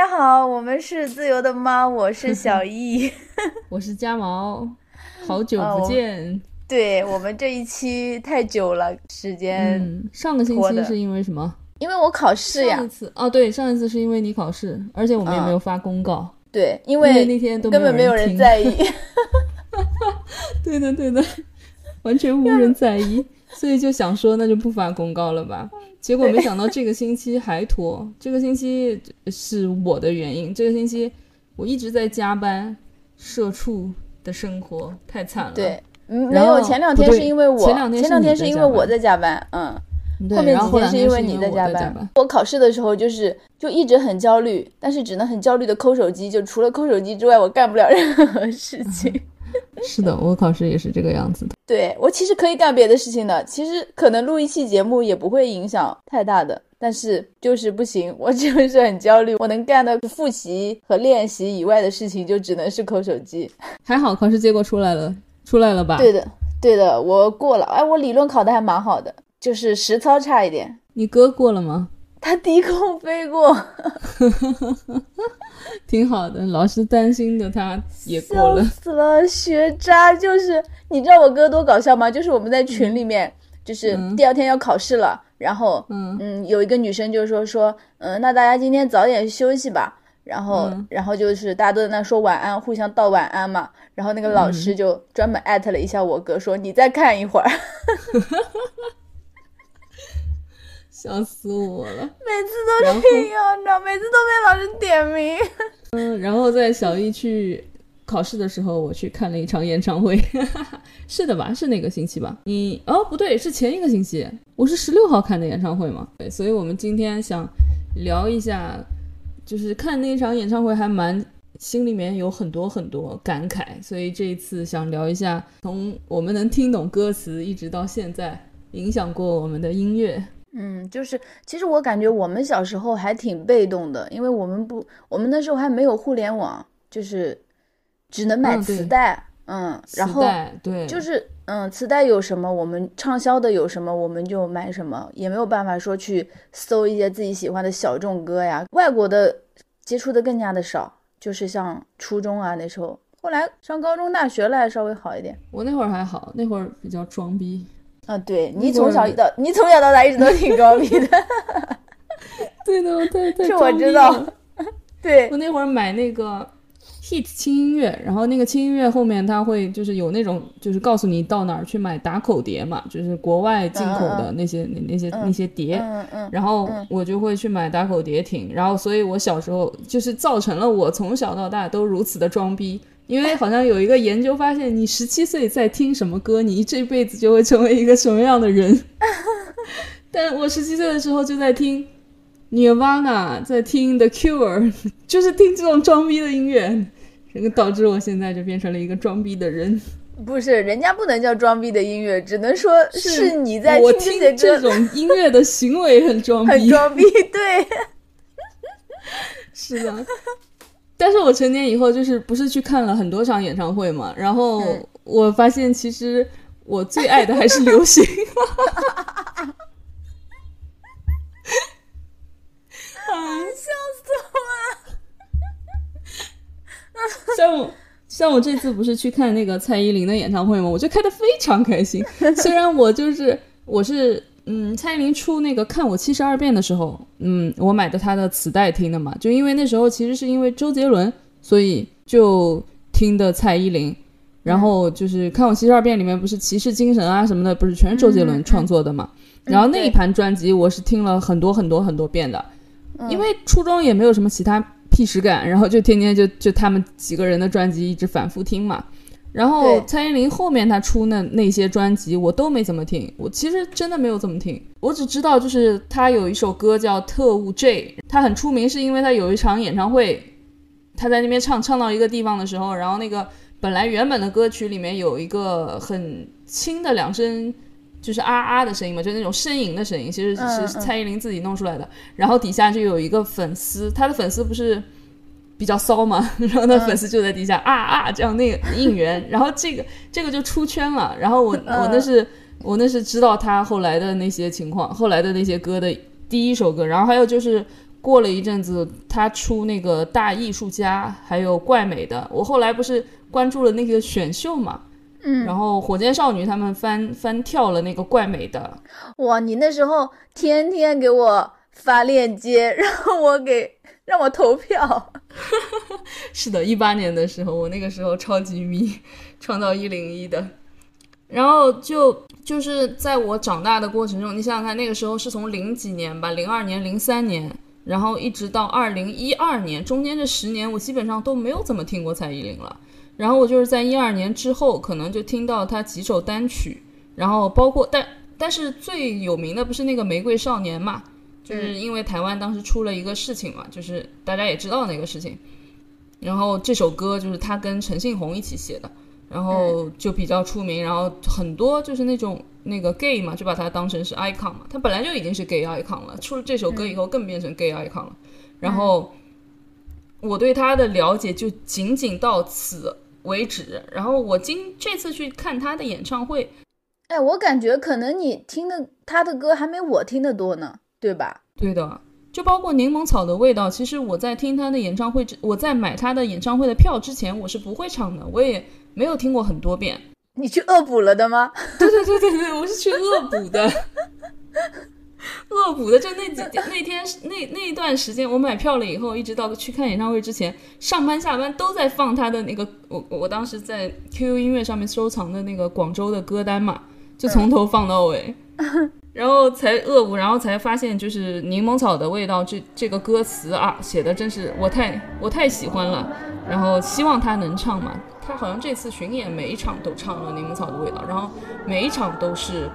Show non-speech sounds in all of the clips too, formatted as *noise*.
家好，我们是自由的猫，我是小 *laughs* 易，我是家毛，好久不见。对我们这一期太久了，时间。嗯，上个星期是因为什么？因为我考试呀。上一次哦，对，上一次是因为你考试，而且我们也没有发公告。对，因为那天根本没有人在意。*laughs* 对的，对的，完全无人在意，所以就想说，那就不发公告了吧。结果没想到这个星期还拖，这个星期是我的原因。这个星期我一直在加班，社畜的生活太惨了。对。没有，前两天是因为我，前两天是因为我在加班，嗯，后面几天是因为你在加班。我考试的时候就是就一直很焦虑，但是只能很焦虑的抠手机，就除了抠手机之外，我干不了任何事情。*laughs* 是的，我考试也是这个样子的。对我其实可以干别的事情的，其实可能录一期节目也不会影响太大的，但是就是不行，我就是很焦虑。我能干的复习和练习以外的事情，就只能是抠手机。还好考试结果出来了。出来了吧？对的，对的，我过了。哎，我理论考的还蛮好的，就是实操差一点。你哥过了吗？他低空飞过，*laughs* 挺好的。老师担心的他也过了。笑死了，学渣！就是你知道我哥多搞笑吗？就是我们在群里面，就是第二天要考试了，然后嗯嗯，有一个女生就说说，嗯，那大家今天早点休息吧。然后，然后就是大家都在那说晚安，互相道晚安嘛。然后那个老师就专门艾特了一下我哥，说你再看一会儿。*laughs* 笑死我了！每次都这样，你知道，每次都被老师点名。嗯，然后在小一去考试的时候，我去看了一场演唱会。*laughs* 是的吧？是那个星期吧？你哦，不对，是前一个星期。我是十六号看的演唱会嘛。对，所以我们今天想聊一下。就是看那场演唱会还蛮，心里面有很多很多感慨，所以这一次想聊一下，从我们能听懂歌词一直到现在影响过我们的音乐。嗯，就是其实我感觉我们小时候还挺被动的，因为我们不，我们那时候还没有互联网，就是只能买磁带，嗯，然后对，就是。嗯，磁带有什么，我们畅销的有什么，我们就买什么，也没有办法说去搜一些自己喜欢的小众歌呀。外国的接触的更加的少，就是像初中啊那时候，后来上高中、大学了还稍微好一点。我那会儿还好，那会儿比较装逼啊。对你从小到你从小到大一直都挺装逼的。*laughs* 对的，对对，这我知道。对我那会儿买那个。hit 轻音乐，然后那个轻音乐后面它会就是有那种就是告诉你到哪儿去买打口碟嘛，就是国外进口的那些那那些那些碟，然后我就会去买打口碟听，然后所以我小时候就是造成了我从小到大都如此的装逼，因为好像有一个研究发现，你十七岁在听什么歌，你这辈子就会成为一个什么样的人。*laughs* 但我十七岁的时候就在听 Nirvana，在听 The Cure，*laughs* 就是听这种装逼的音乐。这个导致我现在就变成了一个装逼的人。不是，人家不能叫装逼的音乐，只能说是你在听这种音乐的行为很装逼。很装逼，对，*laughs* 是的。但是我成年以后就是不是去看了很多场演唱会嘛，然后我发现其实我最爱的还是流行。*laughs* 笑死我了。像我，像我这次不是去看那个蔡依林的演唱会吗？我就看的非常开心。虽然我就是我是嗯，蔡依林出那个《看我七十二变》的时候，嗯，我买的她的磁带听的嘛。就因为那时候其实是因为周杰伦，所以就听的蔡依林。然后就是《看我七十二变》里面不是骑士精神啊什么的，不是全是周杰伦创作的嘛？然后那一盘专辑我是听了很多很多很多遍的，因为初中也没有什么其他。屁实感，然后就天天就就他们几个人的专辑一直反复听嘛。然后蔡依林后面她出那那些专辑我都没怎么听，我其实真的没有怎么听。我只知道就是她有一首歌叫《特务 J》，她很出名是因为她有一场演唱会，她在那边唱唱到一个地方的时候，然后那个本来原本的歌曲里面有一个很轻的两声。就是啊啊的声音嘛，就那种呻吟的声音，其实是蔡依林自己弄出来的。然后底下就有一个粉丝，他的粉丝不是比较骚嘛，*laughs* 然后那粉丝就在底下啊啊这样那个应援，然后这个这个就出圈了。然后我我那是我那是知道他后来的那些情况，后来的那些歌的第一首歌。然后还有就是过了一阵子，他出那个大艺术家，还有怪美的。我后来不是关注了那个选秀嘛，嗯，然后火箭少女他们翻翻跳了那个怪美的。哇，你那时候天天给我发链接，*laughs* 让我给让我投票。*laughs* 是的，一八年的时候，我那个时候超级迷创造一零一的，然后就就是在我长大的过程中，你想想看，那个时候是从零几年吧，零二年、零三年。然后一直到二零一二年，中间这十年我基本上都没有怎么听过蔡依林了。然后我就是在一二年之后，可能就听到她几首单曲，然后包括但但是最有名的不是那个《玫瑰少年》嘛，就是因为台湾当时出了一个事情嘛，就是大家也知道那个事情。然后这首歌就是他跟陈信宏一起写的，然后就比较出名，然后很多就是那种。那个 gay 嘛，就把他当成是 icon 嘛，他本来就已经是 gay icon 了，出了这首歌以后更变成 gay icon 了。然后我对他的了解就仅仅到此为止。然后我今这次去看他的演唱会，哎，我感觉可能你听的他的歌还没我听的多呢，对吧？对的，就包括柠檬草的味道。其实我在听他的演唱会之，我在买他的演唱会的票之前，我是不会唱的，我也没有听过很多遍。你去恶补了的吗？*laughs* 对对对对对，我是去恶补的，*laughs* 恶补的。就那几那天那那一段时间，我买票了以后，一直到去看演唱会之前，上班下班都在放他的那个。我我当时在 QQ 音乐上面收藏的那个广州的歌单嘛，就从头放到尾，*laughs* 然后才恶补，然后才发现就是柠檬草的味道。这这个歌词啊，写的真是我太我太喜欢了，然后希望他能唱嘛。他好像这次巡演每一场都唱了《柠檬草的味道》，然后每一场都是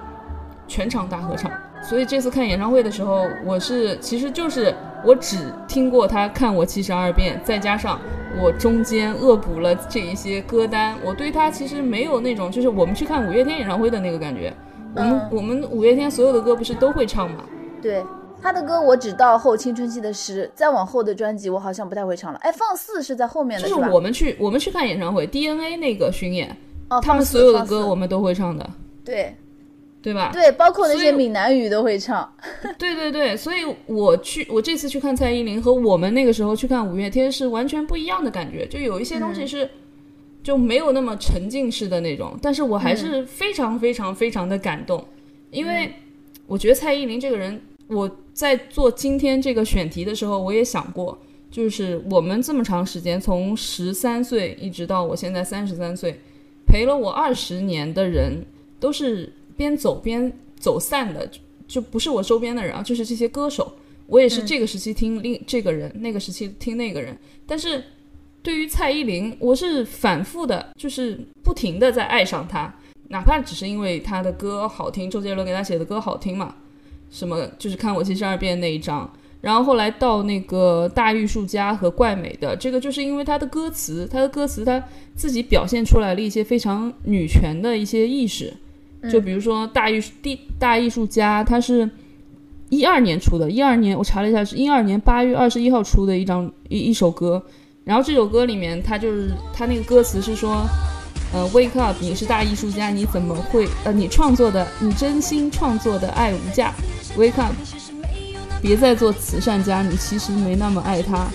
全场大合唱。所以这次看演唱会的时候，我是其实就是我只听过他看我七十二变，再加上我中间恶补了这一些歌单，我对他其实没有那种就是我们去看五月天演唱会的那个感觉。我们我们五月天所有的歌不是都会唱吗？对。他的歌我只到后青春期的诗，再往后的专辑我好像不太会唱了。哎，放肆是在后面的，就是我们去我们去看演唱会，DNA 那个巡演，哦，他们所有的歌我们都会唱的，对，对吧？对，包括那些闽南语都会唱。*laughs* 对对对，所以我去我这次去看蔡依林和我们那个时候去看五月天是完全不一样的感觉，就有一些东西是就没有那么沉浸式的那种，但是我还是非常非常非常的感动，因为我觉得蔡依林这个人。我在做今天这个选题的时候，我也想过，就是我们这么长时间，从十三岁一直到我现在三十三岁，陪了我二十年的人，都是边走边走散的，就不是我周边的人啊，就是这些歌手。我也是这个时期听另这个人，那个时期听那个人。但是对于蔡依林，我是反复的，就是不停的在爱上她，哪怕只是因为她的歌好听，周杰伦给她写的歌好听嘛。什么就是看我七十二变那一张，然后后来到那个大艺术家和怪美的这个，就是因为她的歌词，她的歌词她自己表现出来了一些非常女权的一些意识，就比如说大艺术第大艺术家，他是一二年出的，一二年我查了一下是一二年八月二十一号出的一张一一首歌，然后这首歌里面他就是他那个歌词是说。呃，Wake up！你是大艺术家，你怎么会？呃，你创作的，你真心创作的爱无价。Wake up！别再做慈善家，你其实没那么爱他。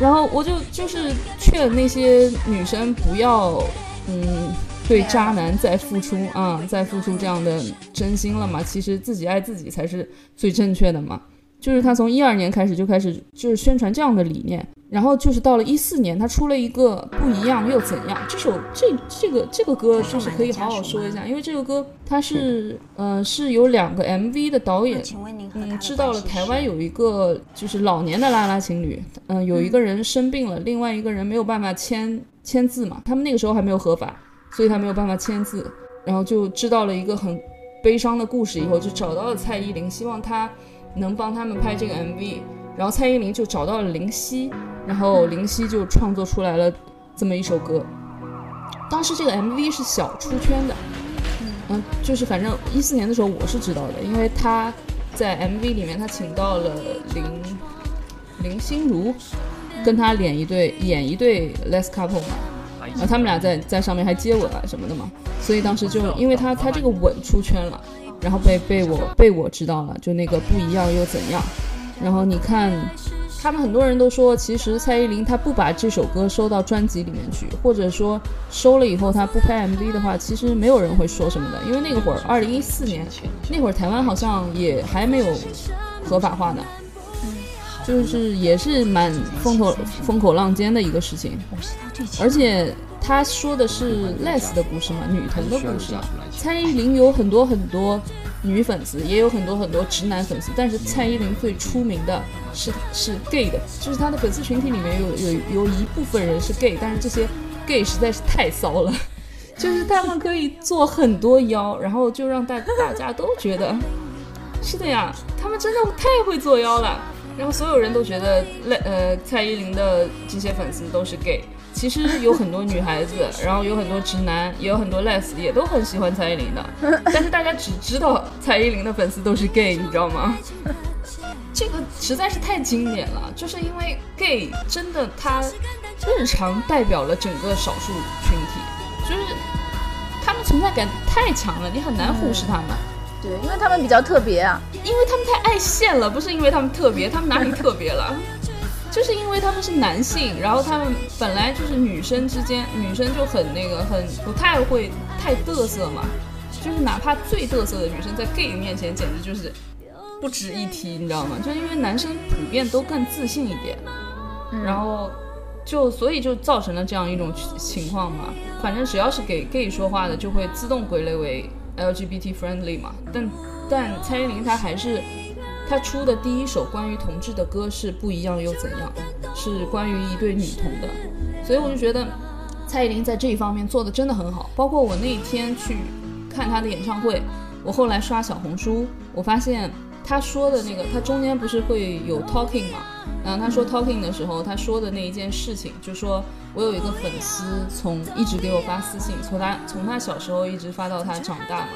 然后我就就是劝那些女生不要，嗯，对渣男再付出啊，再付出这样的真心了嘛。其实自己爱自己才是最正确的嘛。就是他从一二年开始就开始就是宣传这样的理念。然后就是到了一四年，他出了一个不一样又怎样？这首这这个这个歌就是可以好好说一下，因为这个歌它是呃是有两个 MV 的导演，嗯，知道了台湾有一个就是老年的拉拉情侣，嗯，有一个人生病了，另外一个人没有办法签签字嘛，他们那个时候还没有合法，所以他没有办法签字，然后就知道了一个很悲伤的故事，以后就找到了蔡依林，希望她能帮他们拍这个 MV。然后蔡依林就找到了林夕，然后林夕就创作出来了这么一首歌。当时这个 MV 是小出圈的，嗯，就是反正一四年的时候我是知道的，因为他在 MV 里面他请到了林林心如，跟他演一对演一对 less couple 嘛，然后他们俩在在上面还接吻啊什么的嘛，所以当时就因为他他这个吻出圈了，然后被被我被我知道了，就那个不一样又怎样。然后你看，他们很多人都说，其实蔡依林她不把这首歌收到专辑里面去，或者说收了以后她不拍 MV 的话，其实没有人会说什么的，因为那个会儿，二零一四年那会儿台湾好像也还没有合法化呢，就是也是蛮风口风口浪尖的一个事情，而且他说的是 Les 的故事嘛，女童的故事，蔡依林有很多很多。女粉丝也有很多很多直男粉丝，但是蔡依林最出名的是是 gay 的，就是她的粉丝群体里面有有有一部分人是 gay，但是这些 gay 实在是太骚了，*laughs* 就是他们可以做很多妖，然后就让大大家都觉得是的呀，他们真的太会做妖了，然后所有人都觉得那呃蔡依林的这些粉丝都是 gay。其实有很多女孩子，然后有很多直男，也有很多 les，也都很喜欢蔡依林的。*laughs* 但是大家只知道蔡依林的粉丝都是 gay，你知道吗？这个实在是太经典了，就是因为 gay 真的他日常代表了整个少数群体，就是他们存在感太强了，你很难忽视他们。对，因为他们比较特别啊，因为他们太爱现了，不是因为他们特别，他们哪里特别了？就是因为他们是男性，然后他们本来就是女生之间，女生就很那个，很不太会太嘚瑟嘛。就是哪怕最嘚瑟的女生，在 gay 面前简直就是不值一提，你知道吗？就因为男生普遍都更自信一点，然后就所以就造成了这样一种情况嘛。反正只要是给 gay 说话的，就会自动归类为 LGBT friendly 嘛。但但蔡依林她还是。他出的第一首关于同志的歌是不一样又怎样，是关于一对女童的，所以我就觉得蔡依林在这一方面做的真的很好。包括我那一天去看她的演唱会，我后来刷小红书，我发现他说的那个，他中间不是会有 talking 嘛？然后他说 talking 的时候，他说的那一件事情，就说我有一个粉丝从一直给我发私信，从他从他小时候一直发到他长大嘛，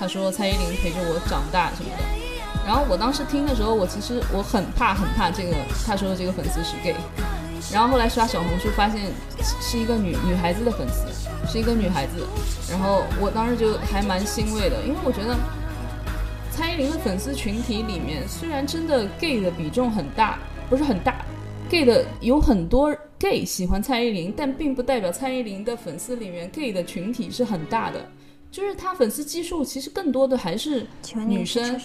他说蔡依林陪着我长大什么的。然后我当时听的时候，我其实我很怕很怕这个他说的这个粉丝是 gay，然后后来刷小红书发现是一个女女孩子的粉丝，是一个女孩子，然后我当时就还蛮欣慰的，因为我觉得蔡依林的粉丝群体里面虽然真的 gay 的比重很大，不是很大，gay 的有很多 gay 喜欢蔡依林，但并不代表蔡依林的粉丝里面 gay 的群体是很大的。就是他粉丝基数其实更多的还是女生，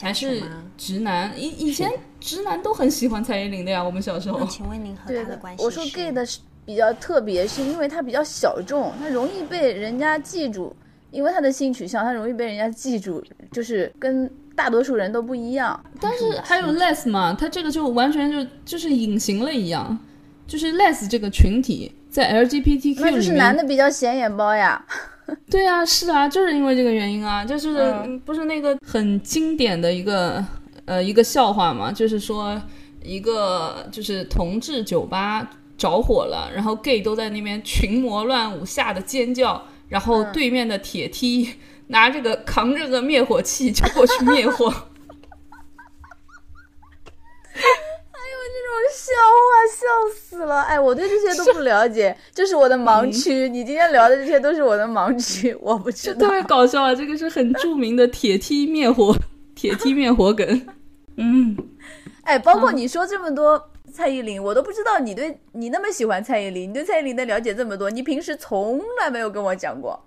还是直男。以以前直男都很喜欢蔡依林的呀，我们小时候。请问您和他的关系我说 gay 的是比较特别，是因为他比较小众，他容易被人家记住，因为他的性取向，他容易被人家记住，就是跟大多数人都不一样。但是还有 less 嘛，他这个就完全就就是隐形了一样，就是 less 这个群体在 LGBTQ 里面，那就是男的比较显眼包呀。*laughs* 对啊，是啊，就是因为这个原因啊，就是不是那个很经典的一个呃一个笑话嘛，就是说一个就是同志酒吧着火了，然后 gay 都在那边群魔乱舞，吓得尖叫，然后对面的铁梯拿这个扛着个灭火器就过去灭火。*laughs* 笑话，笑死了！哎，我对这些都不了解，这是我的盲区。你今天聊的这些都是我的盲区，我不知道。特别搞笑啊！这个是很著名的铁梯灭火，铁梯灭火梗。嗯，*laughs* 哎，包括你说这么多蔡依林，我都不知道你对你那么喜欢蔡依林，你对蔡依林的了解这么多，你平时从来没有跟我讲过。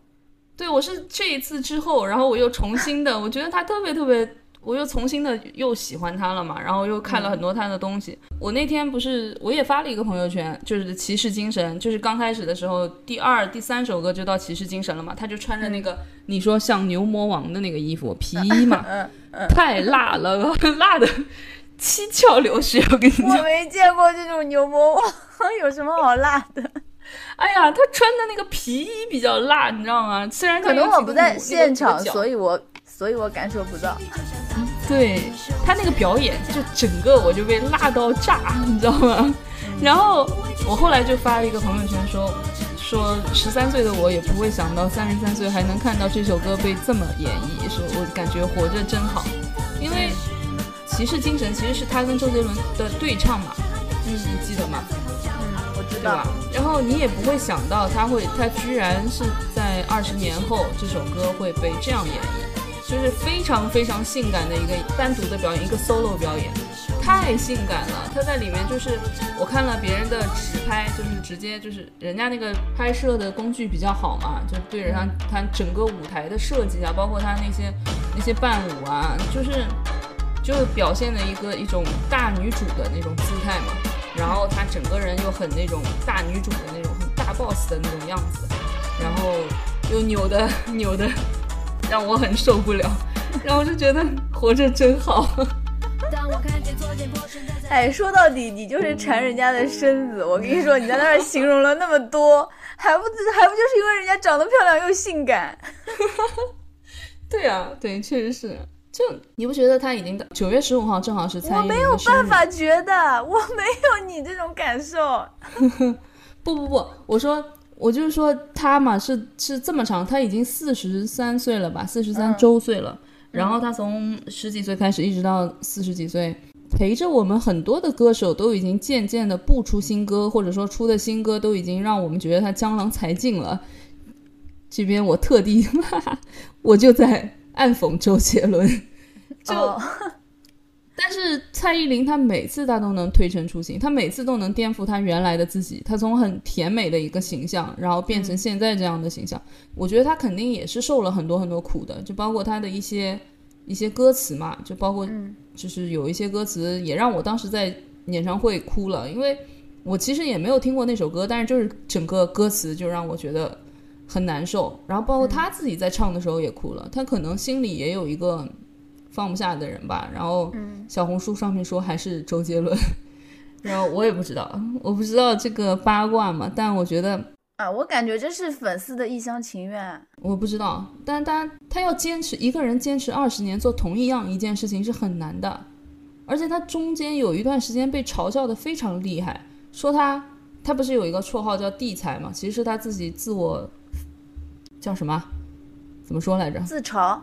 对，我是这一次之后，然后我又重新的，我觉得她特别特别。我又重新的又喜欢他了嘛，然后又看了很多他的东西。我那天不是我也发了一个朋友圈，就是骑士精神，就是刚开始的时候，第二、第三首歌就到骑士精神了嘛。他就穿着那个你说像牛魔王的那个衣服皮衣嘛，太辣了，辣的七窍流血。我跟你讲，我没见过这种牛魔王，有什么好辣的？哎呀，他穿的那个皮衣比较辣，你知道吗？虽然可能我不在现场，所以我。所以我感受不到，对他那个表演，就整个我就被辣到炸，你知道吗？然后我后来就发了一个朋友圈说，说十三岁的我也不会想到三十三岁还能看到这首歌被这么演绎，说我感觉活着真好。因为骑士精神其实是他跟周杰伦的对唱嘛，嗯，你记得吗？嗯，我知道。对吧？然后你也不会想到他会，他居然是在二十年后这首歌会被这样演绎。就是非常非常性感的一个单独的表演，一个 solo 表演，太性感了。他在里面就是我看了别人的直拍，就是直接就是人家那个拍摄的工具比较好嘛，就对着他他整个舞台的设计啊，包括他那些那些伴舞啊，就是就表现了一个一种大女主的那种姿态嘛。然后她整个人又很那种大女主的那种很大 boss 的那种样子，然后又扭的 *laughs* 扭的让我很受不了，然后就觉得活着真好。*laughs* 哎，说到底你就是馋人家的身子。我跟你说，你在那儿形容了那么多，还不还不就是因为人家长得漂亮又性感？*laughs* 对啊，对，确实是。就你不觉得他已经九月十五号正好是蔡依林我没有办法觉得，我没有你这种感受。*laughs* 不不不，我说我就是说他嘛，是是这么长，他已经四十三岁了吧，四十三周岁了。然后他从十几岁开始，一直到四十几岁，陪着我们很多的歌手都已经渐渐的不出新歌，或者说出的新歌都已经让我们觉得他江郎才尽了。这边我特地，*laughs* 我就在。暗讽周杰伦，就，但是蔡依林她每次她都能推陈出新，她每次都能颠覆她原来的自己，她从很甜美的一个形象，然后变成现在这样的形象。我觉得她肯定也是受了很多很多苦的，就包括她的一些一些歌词嘛，就包括就是有一些歌词也让我当时在演唱会哭了，因为我其实也没有听过那首歌，但是就是整个歌词就让我觉得。很难受，然后包括她自己在唱的时候也哭了，她可能心里也有一个放不下的人吧。然后小红书上面说还是周杰伦，然后我也不知道，我不知道这个八卦嘛，但我觉得啊，我感觉这是粉丝的一厢情愿。我不知道，但但他要坚持一个人坚持二十年做同一样一件事情是很难的，而且他中间有一段时间被嘲笑的非常厉害，说他他不是有一个绰号叫地才嘛，其实是他自己自我。叫什么？怎么说来着？自嘲。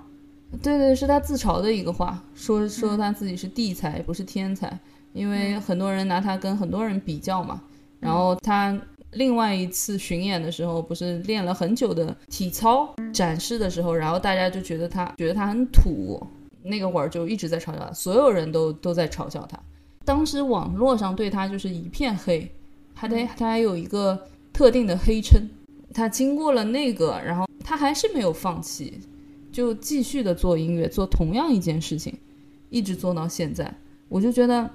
对对，是他自嘲的一个话，说说他自己是地才，不是天才，因为很多人拿他跟很多人比较嘛。然后他另外一次巡演的时候，不是练了很久的体操展示的时候，然后大家就觉得他觉得他很土，那个会儿就一直在嘲笑他，所有人都都在嘲笑他。当时网络上对他就是一片黑，还得他还有一个特定的黑称。他经过了那个，然后他还是没有放弃，就继续的做音乐，做同样一件事情，一直做到现在。我就觉得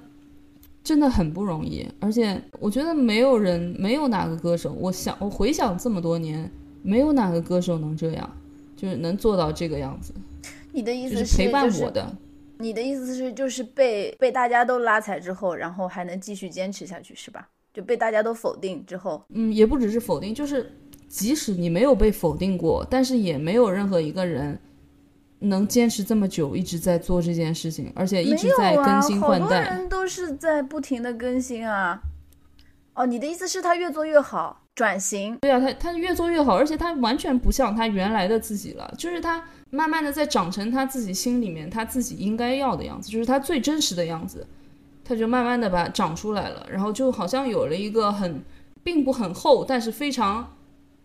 真的很不容易，而且我觉得没有人，没有哪个歌手，我想我回想这么多年，没有哪个歌手能这样，就是能做到这个样子。你的意思是陪伴我的？你的意思是就是被被大家都拉踩之后，然后还能继续坚持下去，是吧？就被大家都否定之后，嗯，也不只是否定，就是。即使你没有被否定过，但是也没有任何一个人能坚持这么久，一直在做这件事情，而且一直在更新换代。好多人都是在不停的更新啊。哦，你的意思是他越做越好，转型？对啊，他他越做越好，而且他完全不像他原来的自己了，就是他慢慢的在长成他自己心里面他自己应该要的样子，就是他最真实的样子，他就慢慢的把长出来了，然后就好像有了一个很并不很厚，但是非常。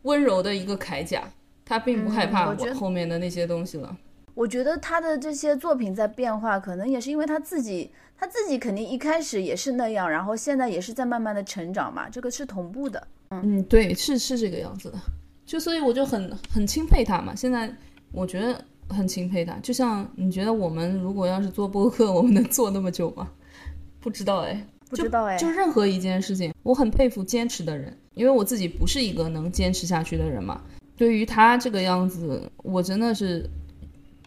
温柔的一个铠甲，他并不害怕我后面的那些东西了。我觉得他的这些作品在变化，可能也是因为他自己，他自己肯定一开始也是那样，然后现在也是在慢慢的成长嘛，这个是同步的。嗯，嗯对，是是这个样子的。就所以我就很很钦佩他嘛。现在我觉得很钦佩他。就像你觉得我们如果要是做播客，我们能做那么久吗？不知道哎。不知道哎，就任何一件事情，我很佩服坚持的人，因为我自己不是一个能坚持下去的人嘛。对于他这个样子，我真的是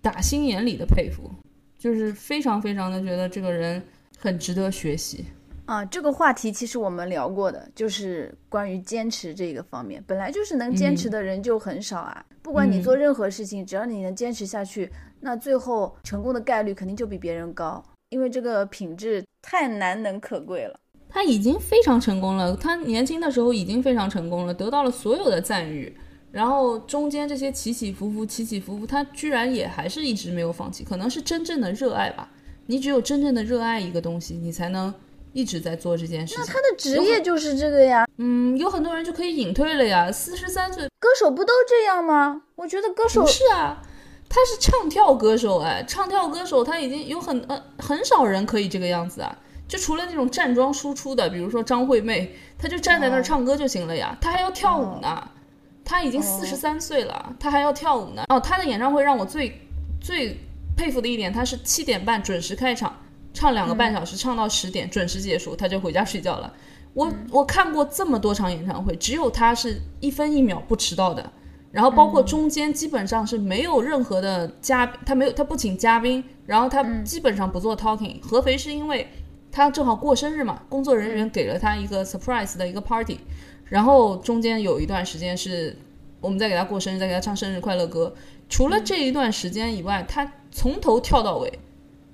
打心眼里的佩服，就是非常非常的觉得这个人很值得学习啊。这个话题其实我们聊过的，就是关于坚持这个方面，本来就是能坚持的人就很少啊。不管你做任何事情，只要你能坚持下去，那最后成功的概率肯定就比别人高。因为这个品质太难能可贵了，他已经非常成功了。他年轻的时候已经非常成功了，得到了所有的赞誉。然后中间这些起起伏伏，起起伏伏，他居然也还是一直没有放弃。可能是真正的热爱吧。你只有真正的热爱一个东西，你才能一直在做这件事情。那他的职业就是这个呀。嗯，有很多人就可以隐退了呀。四十三岁歌手不都这样吗？我觉得歌手不是啊。他是唱跳歌手，哎，唱跳歌手他已经有很呃很少人可以这个样子啊，就除了那种站桩输出的，比如说张惠妹，她就站在那儿唱歌就行了呀，她还要跳舞呢。她已经四十三岁了，他还要跳舞呢。哦，他的演唱会让我最最佩服的一点，他是七点半准时开场，唱两个半小时，唱到十点准时结束，他就回家睡觉了。我我看过这么多场演唱会，只有他是一分一秒不迟到的。然后包括中间基本上是没有任何的嘉，他没有他不请嘉宾，然后他基本上不做 talking。合肥是因为他正好过生日嘛，工作人员给了他一个 surprise 的一个 party，然后中间有一段时间是我们在给他过生日，在给他唱生日快乐歌。除了这一段时间以外，他从头跳到尾，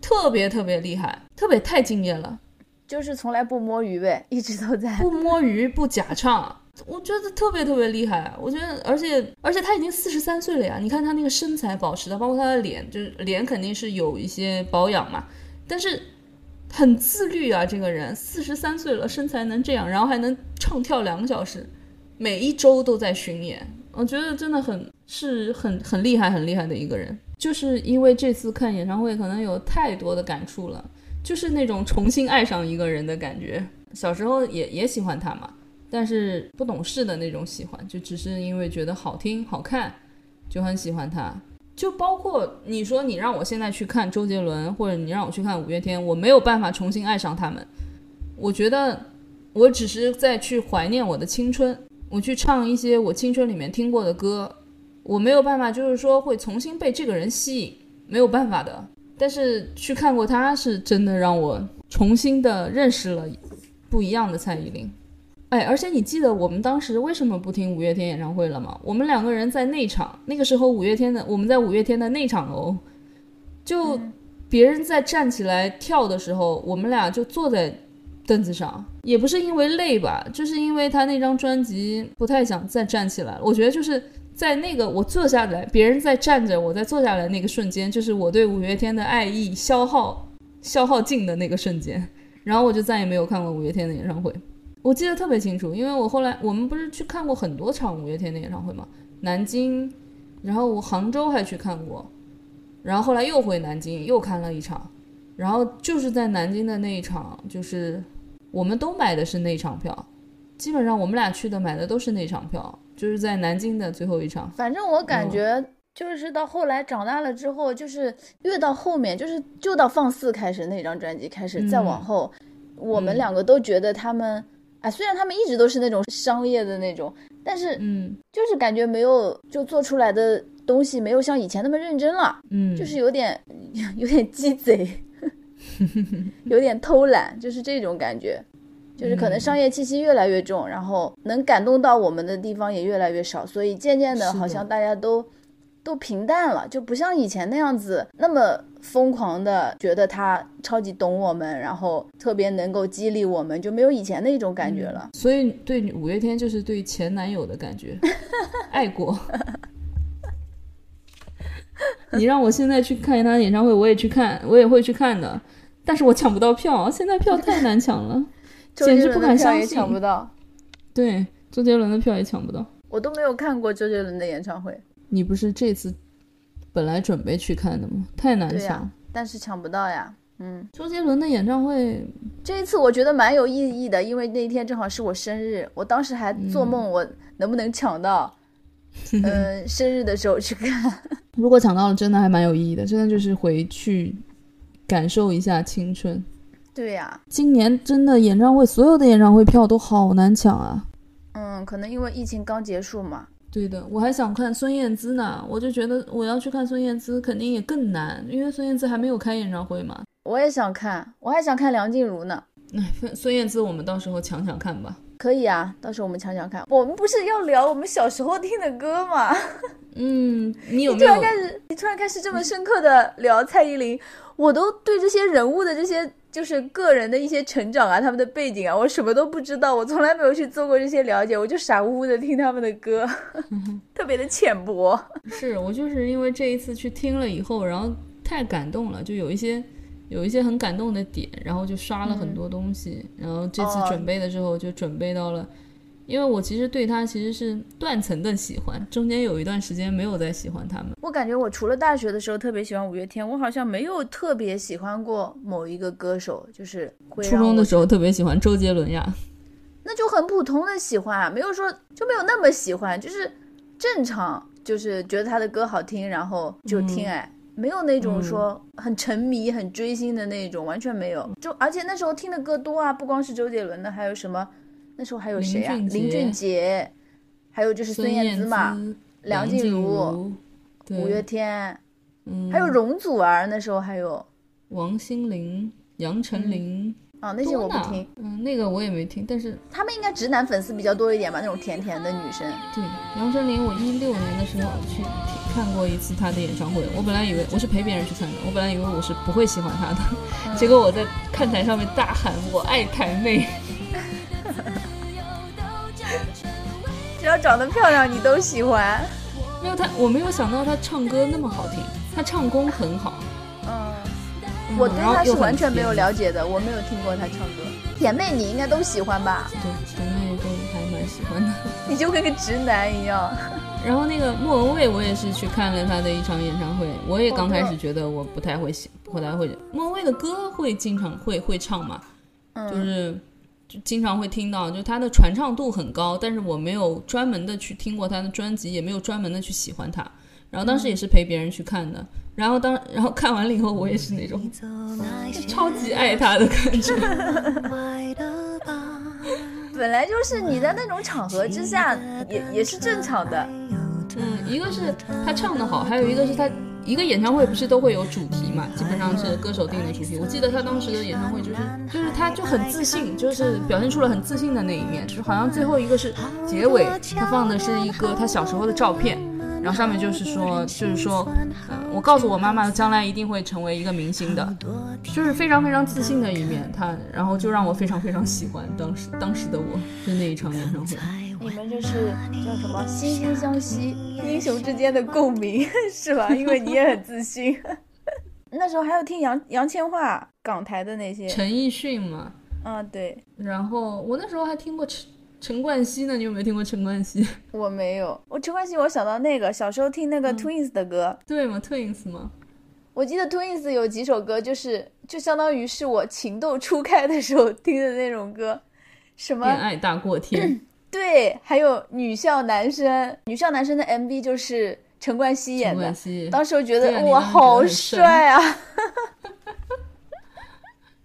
特别特别厉害，特别太敬业了，就是从来不摸鱼呗，*laughs* 一直都在不摸鱼不假唱。我觉得特别特别厉害，我觉得，而且而且他已经四十三岁了呀！你看他那个身材保持的，包括他的脸，就是脸肯定是有一些保养嘛，但是很自律啊，这个人四十三岁了，身材能这样，然后还能唱跳两个小时，每一周都在巡演，我觉得真的很是很很厉害很厉害的一个人。就是因为这次看演唱会，可能有太多的感触了，就是那种重新爱上一个人的感觉。小时候也也喜欢他嘛。但是不懂事的那种喜欢，就只是因为觉得好听好看，就很喜欢他。就包括你说你让我现在去看周杰伦，或者你让我去看五月天，我没有办法重新爱上他们。我觉得我只是在去怀念我的青春，我去唱一些我青春里面听过的歌，我没有办法，就是说会重新被这个人吸引，没有办法的。但是去看过他是真的让我重新的认识了不一样的蔡依林。哎，而且你记得我们当时为什么不听五月天演唱会了吗？我们两个人在内场，那个时候五月天的我们在五月天的内场哦，就别人在站起来跳的时候，我们俩就坐在凳子上，也不是因为累吧，就是因为他那张专辑不太想再站起来了。我觉得就是在那个我坐下来，别人在站着，我在坐下来那个瞬间，就是我对五月天的爱意消耗消耗尽的那个瞬间，然后我就再也没有看过五月天的演唱会。我记得特别清楚，因为我后来我们不是去看过很多场五月天的演唱会吗？南京，然后我杭州还去看过，然后后来又回南京又看了一场，然后就是在南京的那一场，就是我们都买的是那场票，基本上我们俩去的买的都是那场票，就是在南京的最后一场。反正我感觉就是到后来长大了之后，就是越到后面，就是就到放肆开始那张专辑开始，再往后，我们两个都觉得他们。哎，虽然他们一直都是那种商业的那种，但是嗯，就是感觉没有就做出来的东西没有像以前那么认真了，嗯，就是有点 *laughs* 有点鸡贼，有点偷懒，就是这种感觉，就是可能商业气息越来越重，然后能感动到我们的地方也越来越少，所以渐渐的，好像大家都都平淡了，就不像以前那样子那么。疯狂的觉得他超级懂我们，然后特别能够激励我们，就没有以前那种感觉了。所以对五月天就是对前男友的感觉，*laughs* 爱过。你让我现在去看他演唱会，我也去看，我也会去看的，但是我抢不到票，现在票太难抢了，*laughs* 简直不敢相信。抢不到。对，周杰伦的票也抢不到。我都没有看过周杰伦的演唱会。你不是这次？本来准备去看的吗，太难抢，但是抢不到呀。嗯，周杰伦的演唱会这一次我觉得蛮有意义的，因为那一天正好是我生日，我当时还做梦我能不能抢到，*laughs* 嗯，生日的时候去看。*laughs* 如果抢到了，真的还蛮有意义的，真的就是回去感受一下青春。对呀，今年真的演唱会所有的演唱会票都好难抢啊。嗯，可能因为疫情刚结束嘛。对的，我还想看孙燕姿呢，我就觉得我要去看孙燕姿肯定也更难，因为孙燕姿还没有开演唱会嘛。我也想看，我还想看梁静茹呢。哎，孙燕姿我们到时候抢抢看吧。可以啊，到时候我们抢抢看。我们不是要聊我们小时候听的歌吗？*laughs* 嗯，你有没有？突然开始，你突然开始这么深刻的聊蔡依林，我都对这些人物的这些。就是个人的一些成长啊，他们的背景啊，我什么都不知道，我从来没有去做过这些了解，我就傻乎乎的听他们的歌，*laughs* 特别的浅薄。是我就是因为这一次去听了以后，然后太感动了，就有一些有一些很感动的点，然后就刷了很多东西，然后这次准备的时候就准备到了。因为我其实对他其实是断层的喜欢，中间有一段时间没有再喜欢他们。我感觉我除了大学的时候特别喜欢五月天，我好像没有特别喜欢过某一个歌手，就是初中的时候特别喜欢周杰伦呀。那就很普通的喜欢，没有说就没有那么喜欢，就是正常，就是觉得他的歌好听，然后就听哎。没有那种说很沉迷、很追星的那种，完全没有。就而且那时候听的歌多啊，不光是周杰伦的，还有什么？那时候还有谁啊？林俊杰，还有就是孙燕姿嘛，梁静茹，五月天，嗯，还有容祖儿。那时候还有王心凌、杨丞琳啊，那些我不听。嗯，那个我也没听，但是他们应该直男粉丝比较多一点吧？那种甜甜的女生。对，杨丞琳，我一六年的时候去。看过一次她的演唱会，我本来以为我是陪别人去看的，我本来以为我是不会喜欢她的，结果我在看台上面大喊“我爱台妹”，长得漂亮你都喜欢。没有他，我没有想到他唱歌那么好听，他唱功很好。嗯，我对他是完全没有了解的，我没有听过他唱歌。甜妹你应该都喜欢吧？对，甜妹都还蛮喜欢的。你就跟个直男一样。*laughs* 然后那个莫文蔚，我也是去看了他的一场演唱会。我也刚开始觉得我不太会喜，不太会。莫文蔚的歌会经常会会唱嘛，就是就经常会听到，就他的传唱度很高。但是我没有专门的去听过他的专辑，也没有专门的去喜欢他。然后当时也是陪别人去看的。然后当 *laughs* 然后看完了以后，我也是那种超级爱他的感觉。*laughs* 本来就是你在那种场合之下，也也是正常的。嗯，一个是他唱的好，还有一个是他一个演唱会不是都会有主题嘛？基本上是歌手定的主题。我记得他当时的演唱会就是就是他就很自信，就是表现出了很自信的那一面。就是好像最后一个是结尾，他放的是一个他小时候的照片。然后上面就是说，就是说，嗯，我告诉我妈妈，将来一定会成为一个明星的，就是非常非常自信的一面。他，然后就让我非常非常喜欢当时当时的我，就那一场演唱会。你们就是叫什么惺惺相惜，英雄之间的共鸣 *laughs* 是吧？因为你也很自信。*laughs* 那时候还有听杨杨千嬅，港台的那些。陈奕迅嘛。啊，对。然后我那时候还听过陈。陈冠希呢？你有没有听过陈冠希？*laughs* 我没有。我陈冠希，我想到那个小时候听那个 Twins 的歌。对吗？Twins 吗？我记得 Twins 有几首歌，就是就相当于是我情窦初开的时候听的那种歌。什么？恋爱大过天。*clears throat* 对，还有女校男生，女校男生的 MV 就是陈冠希演的。当时我觉得哇，好帅啊！*laughs*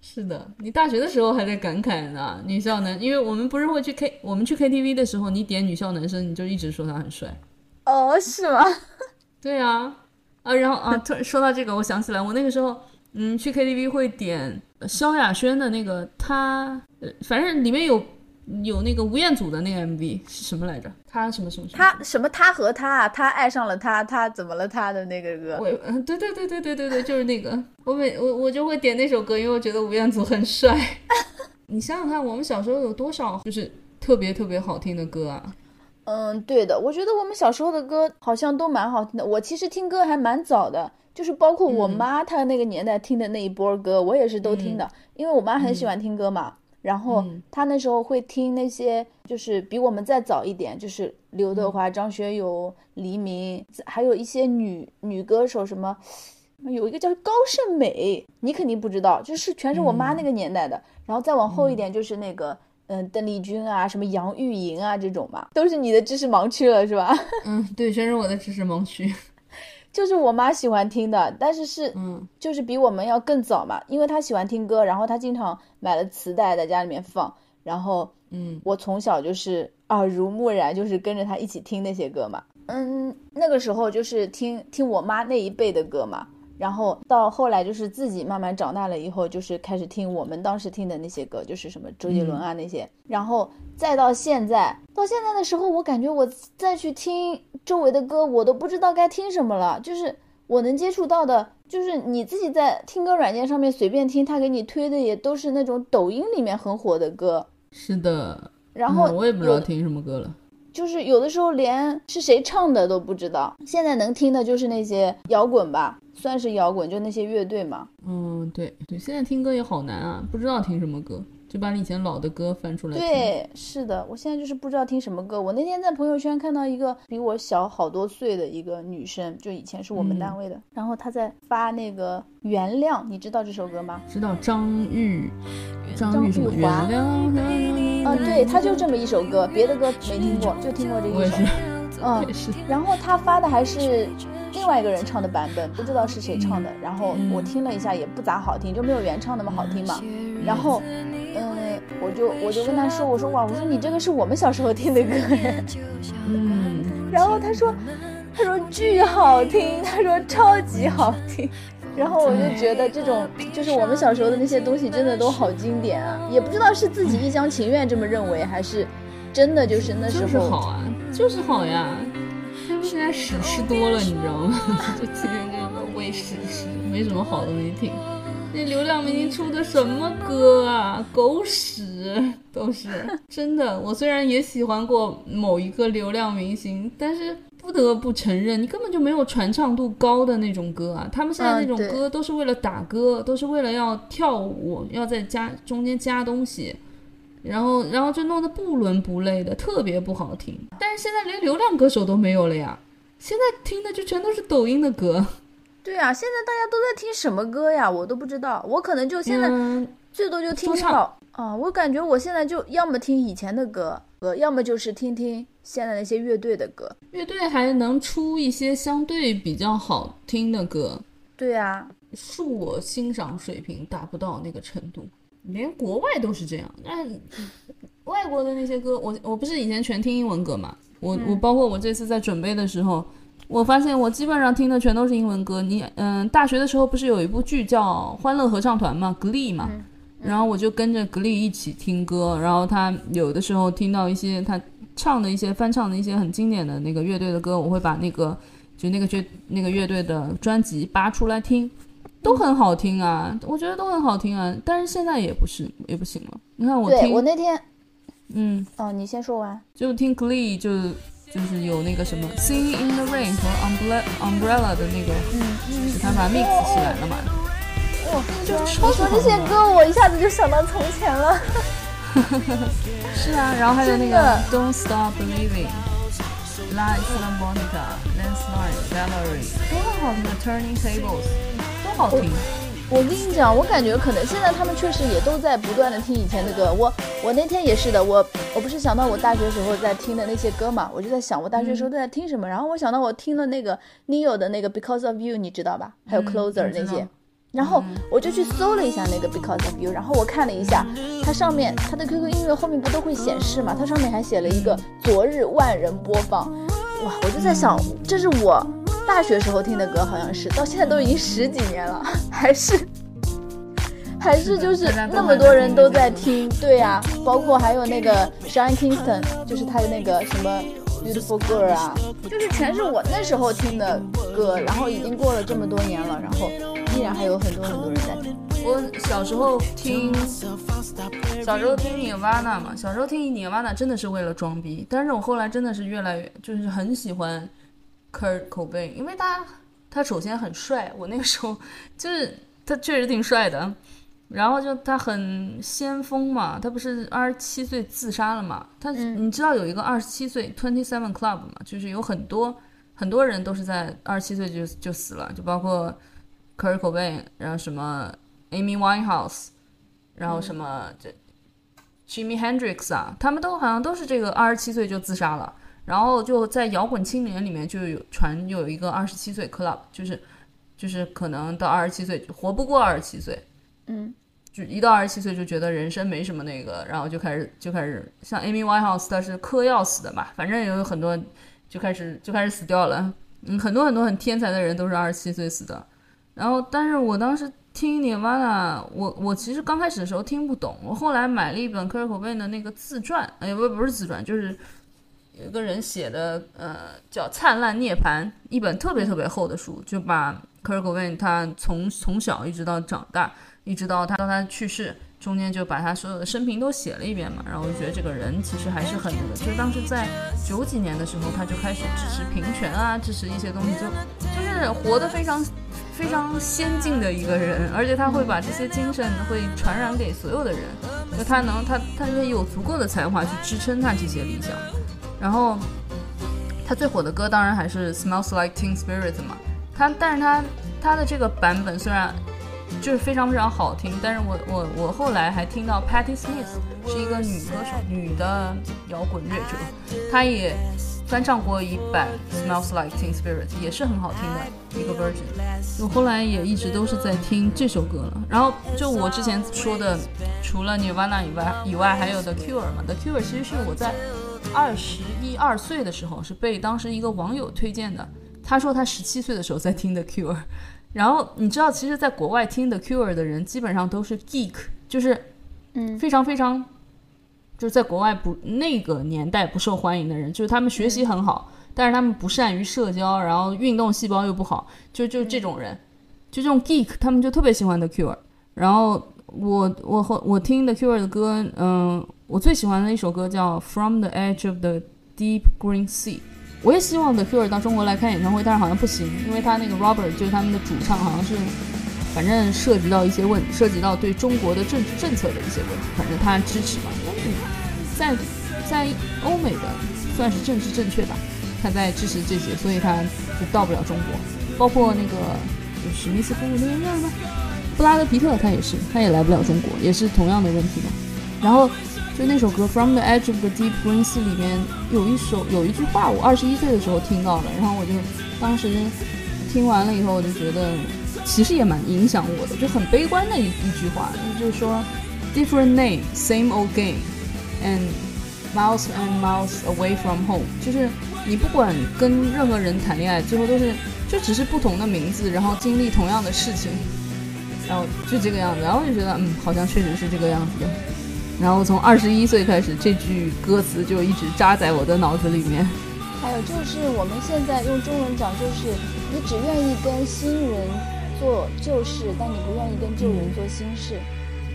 是的，你大学的时候还在感慨呢，女校男，因为我们不是会去 K，我们去 KTV 的时候，你点女校男生，你就一直说他很帅。哦，是吗？*laughs* 对啊，啊，然后啊，突然说到这个，我想起来，我那个时候，嗯，去 KTV 会点萧亚轩的那个他，呃，反正里面有。有那个吴彦祖的那个 MV 是什么来着？他什么什么什么？他什么？他和他，他爱上了他，他怎么了？他的那个歌？我嗯，对对对对对对对，就是那个。我每我我就会点那首歌，因为我觉得吴彦祖很帅。*laughs* 你想想看，我们小时候有多少就是特别特别好听的歌啊？嗯，对的，我觉得我们小时候的歌好像都蛮好听的。我其实听歌还蛮早的，就是包括我妈她那个年代听的那一波歌，我也是都听的，因为我妈很喜欢听歌嘛。然后他那时候会听那些，就是比我们再早一点，就是刘德华、张学友、黎明，还有一些女女歌手，什么有一个叫高胜美，你肯定不知道，就是全是我妈那个年代的。然后再往后一点，就是那个嗯，邓丽君啊，什么杨钰莹啊这种嘛，都是你的知识盲区了，是吧？*laughs* 嗯，对，全是我的知识盲区。就是我妈喜欢听的，但是是，嗯，就是比我们要更早嘛，因为她喜欢听歌，然后她经常买了磁带在家里面放，然后，嗯，我从小就是耳濡目染，就是跟着她一起听那些歌嘛，嗯，那个时候就是听听我妈那一辈的歌嘛。然后到后来就是自己慢慢长大了以后，就是开始听我们当时听的那些歌，就是什么周杰伦啊那些。然后再到现在，到现在的时候，我感觉我再去听周围的歌，我都不知道该听什么了。就是我能接触到的，就是你自己在听歌软件上面随便听，他给你推的也都是那种抖音里面很火的歌。是的。然后我也不知道听什么歌了。就是有的时候连是谁唱的都不知道。现在能听的就是那些摇滚吧。算是摇滚，就那些乐队嘛。嗯，对对，现在听歌也好难啊，不知道听什么歌。就把你以前老的歌翻出来。对，是的，我现在就是不知道听什么歌。我那天在朋友圈看到一个比我小好多岁的一个女生，就以前是我们单位的，然后她在发那个《原谅》，你知道这首歌吗？知道张玉，张玉华。嗯，对，她就这么一首歌，别的歌没听过，就听过这一首。嗯，然后她发的还是。另外一个人唱的版本不知道是谁唱的，然后我听了一下也不咋好听，就没有原唱那么好听嘛。然后，嗯，我就我就跟他说，我说哇，我说你这个是我们小时候听的歌，嗯。然后他说，他说巨好听，他说超级好听。然后我就觉得这种就是我们小时候的那些东西真的都好经典啊，也不知道是自己一厢情愿这么认为，还是真的就是那时候好啊，就是好呀。现在屎吃多了，你知道吗？*laughs* 就天天这个喂屎吃，没什么好东西听。那流量明星出的什么歌啊？狗屎都是 *laughs* 真的。我虽然也喜欢过某一个流量明星，但是不得不承认，你根本就没有传唱度高的那种歌啊。他们现在那种歌都是为了打歌，都是为了要跳舞，要在加中间加东西。然后，然后就弄得不伦不类的，特别不好听。但是现在连流量歌手都没有了呀，现在听的就全都是抖音的歌。对啊，现在大家都在听什么歌呀？我都不知道。我可能就现在最多就听好啊。我感觉我现在就要么听以前的歌，歌，要么就是听听现在那些乐队的歌。乐队还能出一些相对比较好听的歌。对啊，恕我欣赏水平达不到那个程度。连国外都是这样，那外国的那些歌，我我不是以前全听英文歌嘛？我我包括我这次在准备的时候，我发现我基本上听的全都是英文歌。你嗯，大学的时候不是有一部剧叫《欢乐合唱团》嘛，Glee 嘛，然后我就跟着 Glee 一起听歌，然后他有的时候听到一些他唱的一些翻唱的一些很经典的那个乐队的歌，我会把那个就那个乐那个乐队的专辑扒出来听。都很好听啊，我觉得都很好听啊，但是现在也不是也不行了。你看我听，我那天，嗯，哦，你先说完。就听 Glee，就就是有那个什么 Singing in the Rain 和 Umbrella Umbrella 的那个，嗯，是他把 mix 起来了嘛。哇，你说这些歌，我一下子就想到从前了。是啊，然后还有那个 Don't Stop Believing，Like Monica，Landslide，Valerie，都很好听的 Turning Tables。都好听，我跟你讲，我感觉可能现在他们确实也都在不断的听以前的歌。我我那天也是的，我我不是想到我大学时候在听的那些歌嘛，我就在想我大学时候都在听什么。然后我想到我听了那个 Neo 的那个 Because of You，你知道吧？还有 Closer 那些。然后我就去搜了一下那个 Because of You，然后我看了一下，它上面它的 QQ 音乐后面不都会显示嘛？它上面还写了一个昨日万人播放。哇，我就在想，这是我。大学时候听的歌好像是，到现在都已经十几年了，*laughs* 还是还是就是那么多人都在听，对呀，包括还有那个 Shine Kingston，就是他的那个什么 Beautiful Girl 啊，就是全是我那时候听的歌，然后已经过了这么多年了，然后依然还有很多很多人在听。我小时候听，小时候听 Nirvana 嘛，小时候听 Nirvana 真的是为了装逼，但是我后来真的是越来越就是很喜欢。Kurt Cobain，因为他他首先很帅，我那个时候就是他确实挺帅的，然后就他很先锋嘛，他不是二十七岁自杀了嘛？他你知道有一个二十七岁 Twenty Seven Club 嘛？就是有很多很多人都是在二十七岁就就死了，就包括 Kurt Cobain，然后什么 Amy Winehouse，然后什么这 Jimmy Hendrix 啊，他们都好像都是这个二十七岁就自杀了。然后就在摇滚青年里面就有传有一个二十七岁 club，就是就是可能到二十七岁活不过二十七岁，嗯，就一到二十七岁就觉得人生没什么那个，然后就开始就开始像 Amy Winehouse，她是嗑药死的嘛，反正也有很多就开始就开始死掉了，嗯，很多很多很天才的人都是二十七岁死的。然后，但是我当时听 Nirvana，我我其实刚开始的时候听不懂，我后来买了一本 Kurt Cobain 的那个自传，哎不不是自传，就是。有个人写的，呃，叫《灿烂涅槃》，一本特别特别厚的书，就把科尔 i n 他从从小一直到长大，一直到他到他去世，中间就把他所有的生平都写了一遍嘛。然后我就觉得这个人其实还是很那个，就是当时在九几年的时候，他就开始支持平权啊，支持一些东西，就就是活得非常非常先进的一个人，而且他会把这些精神会传染给所有的人。就他能他他也有足够的才华去支撑他这些理想。然后他最火的歌当然还是 Smells Like Teen Spirit 嘛。他但是他他的这个版本虽然就是非常非常好听，但是我我我后来还听到 Patty Smith 是一个女歌手，女的摇滚乐者，她也。翻唱过一版《Smells Like Teen Spirit》，也是很好听的一个 version。我后来也一直都是在听这首歌了。然后就我之前说的，除了 Nirvana 以外，以外还有 The Cure 嘛。The Cure 其实是我在二十一二岁的时候，是被当时一个网友推荐的。他说他十七岁的时候在听 The Cure。*laughs* 然后你知道，其实在国外听 The Cure 的人基本上都是 geek，就是嗯，非常非常。就是在国外不那个年代不受欢迎的人，就是他们学习很好，但是他们不善于社交，然后运动细胞又不好，就就这种人，就这种 geek，他们就特别喜欢 The Cure。然后我我和我听 The Cure 的歌，嗯，我最喜欢的一首歌叫 From the Edge of the Deep Green Sea。我也希望 The Cure 到中国来开演唱会，但是好像不行，因为他那个 Robert 就是他们的主唱，好像是反正涉及到一些问，涉及到对中国的政治政策的一些问题，反正他支持嘛。在在欧美的算是政治正确吧，他在支持这些，所以他就到不了中国。包括那个史密斯夫妇那个样吗？布拉德皮特他也是，他也来不了中国，也是同样的问题嘛。然后就那首歌《From the Edge of the Deep Green Sea》里面有一首有一句话，我二十一岁的时候听到的，然后我就当时听完了以后，我就觉得其实也蛮影响我的，就很悲观的一一句话，就是说 “Different name, same old game”。And miles and miles away from home，就是你不管跟任何人谈恋爱，最后都是就只是不同的名字，然后经历同样的事情，然后就这个样子，然后就觉得嗯，好像确实是这个样子的。然后从二十一岁开始，这句歌词就一直扎在我的脑子里面。还有就是我们现在用中文讲，就是你只愿意跟新人做旧事，但你不愿意跟旧人做新事。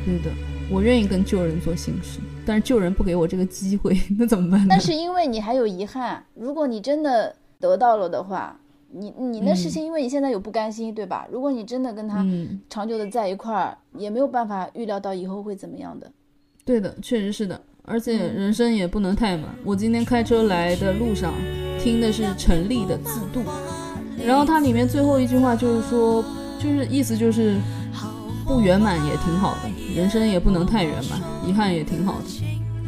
对的。我愿意跟旧人做新事，但是救人不给我这个机会，*laughs* 那怎么办？但是因为你还有遗憾，如果你真的得到了的话，你你那事情，因为你现在有不甘心，对吧？如果你真的跟他长久的在一块儿，也没有办法预料到以后会怎么样的。对的，确实是的，而且人生也不能太满。我今天开车来的路上听的是陈粒的《自渡》，然后它里面最后一句话就是说，就是意思就是。不圆满也挺好的，人生也不能太圆满，遗憾也挺好的。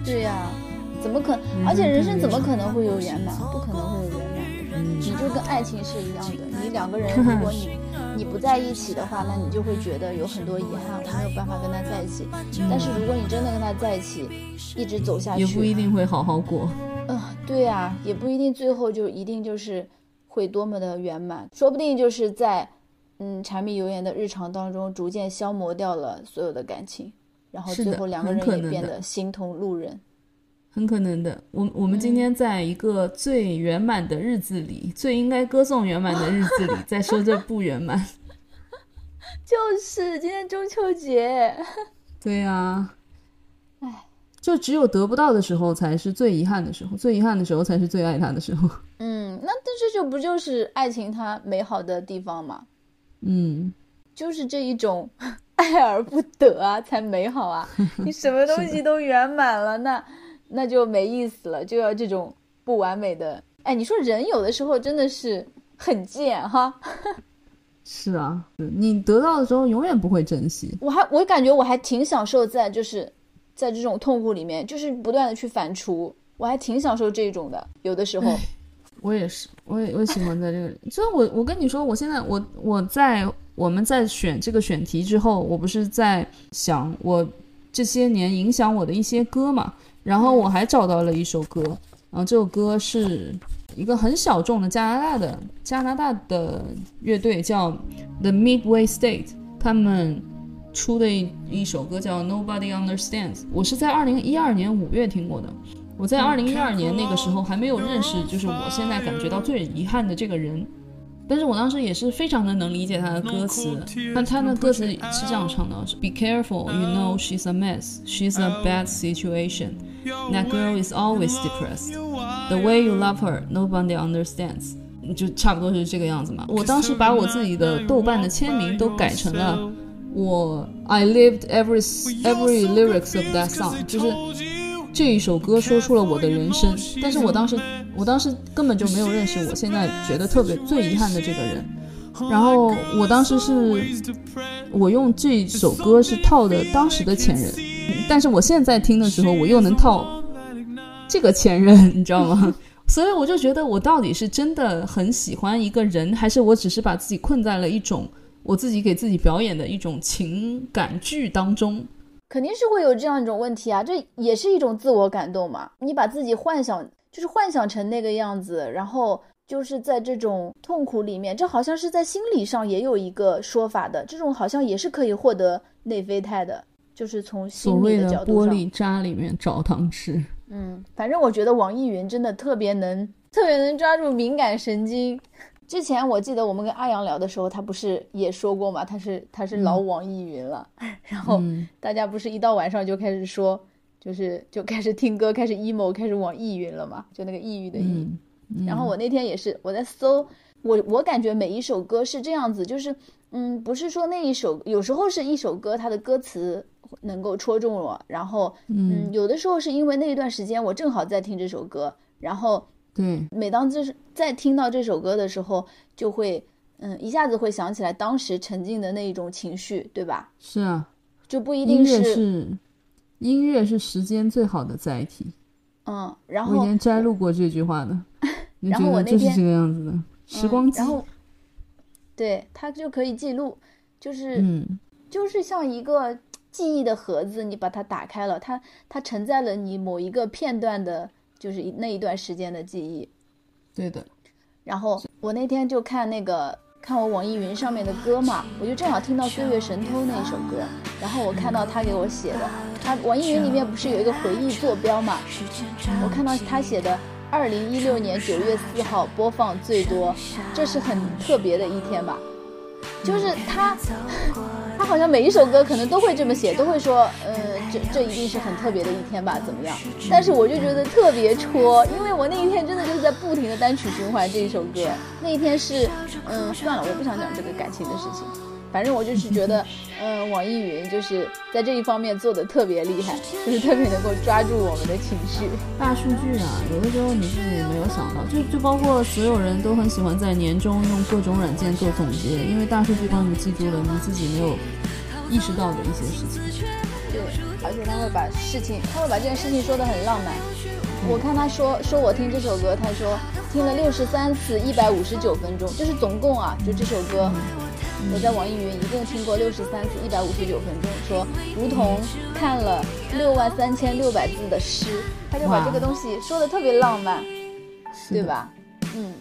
对呀，怎么可？而且人生怎么可能会有圆满？不可能会有圆满的。你就跟爱情是一样的，你两个人如果你 *laughs* 你不在一起的话，那你就会觉得有很多遗憾，我没有办法跟他在一起。但是如果你真的跟他在一起，一直走下去，也不一定会好好过。嗯，对呀，也不一定最后就一定就是会多么的圆满，说不定就是在。嗯，柴米油盐的日常当中，逐渐消磨掉了所有的感情，然后最后两个人也变得形同路人。很可能的。我我们今天在一个最圆满的日子里，最应该歌颂圆满的日子里，在说这不圆满。*laughs* 就是今天中秋节。*laughs* 对呀。唉，就只有得不到的时候才是最遗憾的时候，最遗憾的时候才是最爱他的时候。*laughs* 嗯，那这就不就是爱情它美好的地方吗？嗯，就是这一种 *laughs* 爱而不得啊，才美好啊！*laughs* 你什么东西都圆满了，那那就没意思了，就要这种不完美的。哎，你说人有的时候真的是很贱哈。*laughs* 是啊，你得到的时候永远不会珍惜。我还我感觉我还挺享受在就是在这种痛苦里面，就是不断的去反刍，我还挺享受这种的，有的时候。我也是，我也我喜欢在这个。所以，我我跟你说，我现在我我在我们在选这个选题之后，我不是在想我这些年影响我的一些歌嘛。然后我还找到了一首歌，然后这首歌是一个很小众的加拿大的加拿大的乐队叫 The Midway State，他们出的一一首歌叫 Nobody Understands。我是在二零一二年五月听过的。我在二零一二年那个时候还没有认识，就是我现在感觉到最遗憾的这个人，但是我当时也是非常的能理解他的歌词。那他的歌词是这样唱的：Be careful, you know she's a mess, she's a bad situation. That girl is always depressed. The way you love her, nobody understands. 就差不多是这个样子嘛。我当时把我自己的豆瓣的签名都改成了我 I lived every every lyrics of that song，就是这一首歌说出了我的人生。但是我当时我当时根本就没有认识我现在觉得特别最遗憾的这个人。然后我当时是，我用这首歌是套的当时的前任，但是我现在听的时候，我又能套这个前任，你知道吗？*laughs* 所以我就觉得，我到底是真的很喜欢一个人，还是我只是把自己困在了一种我自己给自己表演的一种情感剧当中？肯定是会有这样一种问题啊，这也是一种自我感动嘛。你把自己幻想，就是幻想成那个样子，然后。就是在这种痛苦里面，这好像是在心理上也有一个说法的，这种好像也是可以获得内啡肽的，就是从心理的角度上。玻璃渣里面找糖吃。嗯，反正我觉得网易云真的特别能，特别能抓住敏感神经。之前我记得我们跟阿阳聊的时候，他不是也说过嘛，他是他是老网易云了，*laughs* 然后大家不是一到晚上就开始说，就是就开始听歌，开始 emo，开始网易云了嘛，就那个抑郁的抑。然后我那天也是，我在搜，我我感觉每一首歌是这样子，就是，嗯，不是说那一首，有时候是一首歌，它的歌词能够戳中我，然后，嗯，有的时候是因为那一段时间我正好在听这首歌，然后，对，每当就是在听到这首歌的时候，就会，嗯，一下子会想起来当时沉浸的那一种情绪，对吧？是啊，就不一定是，音乐是时间最好的载体。嗯，然后我以前摘录过这句话的。*laughs* 然后我那天就是这个样子的时光机，然后对它就可以记录，就是嗯，就是像一个记忆的盒子，你把它打开了，它它承载了你某一个片段的，就是那一段时间的记忆。对的。然后我那天就看那个看我网易云上面的歌嘛，我就正好听到《岁月神偷》那一首歌，然后我看到他给我写的，他网易云里面不是有一个回忆坐标嘛，我看到他写的。二零一六年九月四号播放最多，这是很特别的一天吧？就是他，他好像每一首歌可能都会这么写，都会说，呃，这这一定是很特别的一天吧？怎么样？但是我就觉得特别戳，因为我那一天真的就是在不停的单曲循环这一首歌。那一天是，嗯，算了，我不想讲这个感情的事情。反正我就是觉得，*laughs* 嗯，网易云就是在这一方面做的特别厉害，就是特别能够抓住我们的情绪。大数据啊，有的时候你自己没有想到，就就包括所有人都很喜欢在年终用各种软件做总结，因为大数据帮你记住了你自己没有意识到的一些事情。对，而且他会把事情，他会把这件事情说的很浪漫。我看他说说我听这首歌，他说听了六十三次，一百五十九分钟，就是总共啊，就这首歌。我在网易云一共听过六十三次，一百五十九分钟，说如同看了六万三千六百字的诗，他就把这个东西说的特别浪漫，对吧？嗯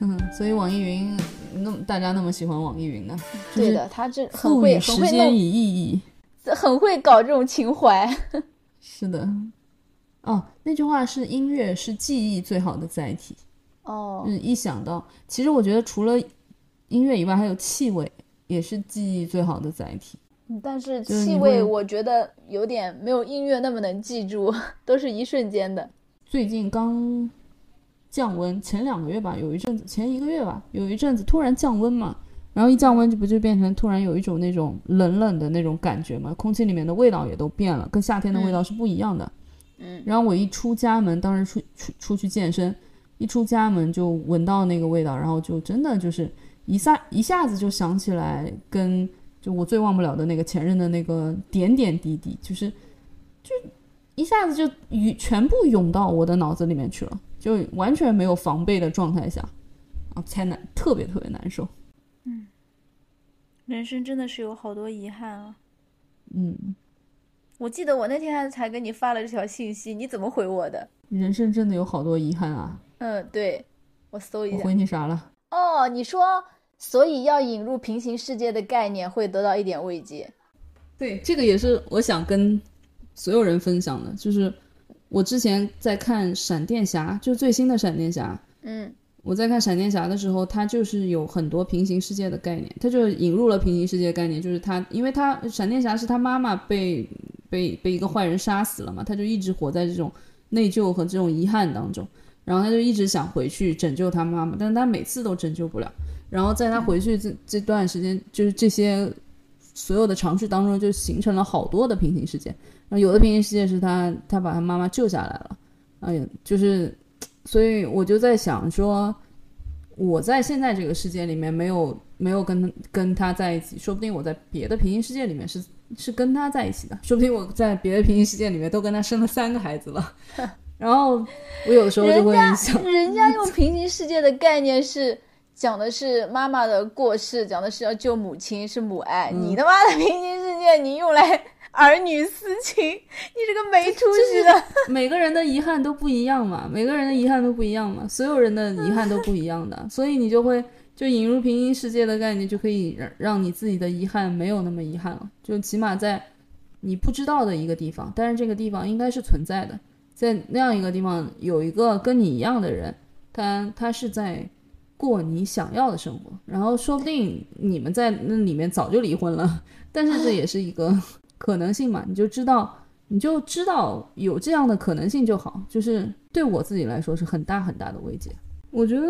嗯，所以网易云那么大家那么喜欢网易云呢？对的，他这很会时间以意义，很会搞这种情怀。*laughs* 是的，哦，那句话是音乐是记忆最好的载体。哦，嗯，一想到，其实我觉得除了音乐以外，还有气味。也是记忆最好的载体，但是气味我觉得有点没有音乐那么能记住，都是一瞬间的。最近刚降温，前两个月吧，有一阵子，前一个月吧，有一阵子突然降温嘛，然后一降温就不就变成突然有一种那种冷冷的那种感觉嘛，空气里面的味道也都变了，跟夏天的味道是不一样的。嗯，然后我一出家门，当时出出出去健身，一出家门就闻到那个味道，然后就真的就是。一下一下子就想起来，跟就我最忘不了的那个前任的那个点点滴滴，就是就一下子就涌全部涌到我的脑子里面去了，就完全没有防备的状态下，啊，才难，特别特别难受。嗯，人生真的是有好多遗憾啊。嗯，我记得我那天还才给你发了这条信息，你怎么回我的？人生真的有好多遗憾啊。嗯，对，我搜一下。我回你啥了？哦，你说。所以要引入平行世界的概念，会得到一点慰藉。对，这个也是我想跟所有人分享的。就是我之前在看闪电侠，就最新的闪电侠。嗯，我在看闪电侠的时候，他就是有很多平行世界的概念，他就引入了平行世界概念。就是他，因为他闪电侠是他妈妈被被被一个坏人杀死了嘛，他就一直活在这种内疚和这种遗憾当中，然后他就一直想回去拯救他妈妈，但是他每次都拯救不了。然后在他回去这这段时间，就是这些所有的尝试当中就形成了好多的平行世界。那有的平行世界是他他把他妈妈救下来了，哎呀，就是，所以我就在想说，我在现在这个世界里面没有没有跟跟他在一起，说不定我在别的平行世界里面是是跟他在一起的，说不定我在别的平行世界里面都跟他生了三个孩子了。*laughs* 然后我有的时候就会想，人家用平行世界的概念是讲的是妈妈的过世，讲的是要救母亲，是母爱。你他妈的平行世界，你用来儿女私情，你这个没出息的。每个人的遗憾都不一样嘛，每个人的遗憾都不一样嘛，所有人的遗憾都不一样的，所以你就会就引入平行世界的概念，就可以让让你自己的遗憾没有那么遗憾了，就起码在你不知道的一个地方，但是这个地方应该是存在的。在那样一个地方，有一个跟你一样的人，他他是在过你想要的生活，然后说不定你们在那里面早就离婚了，*laughs* 但是这也是一个可能性嘛，你就知道，你就知道有这样的可能性就好，就是对我自己来说是很大很大的慰藉。我觉得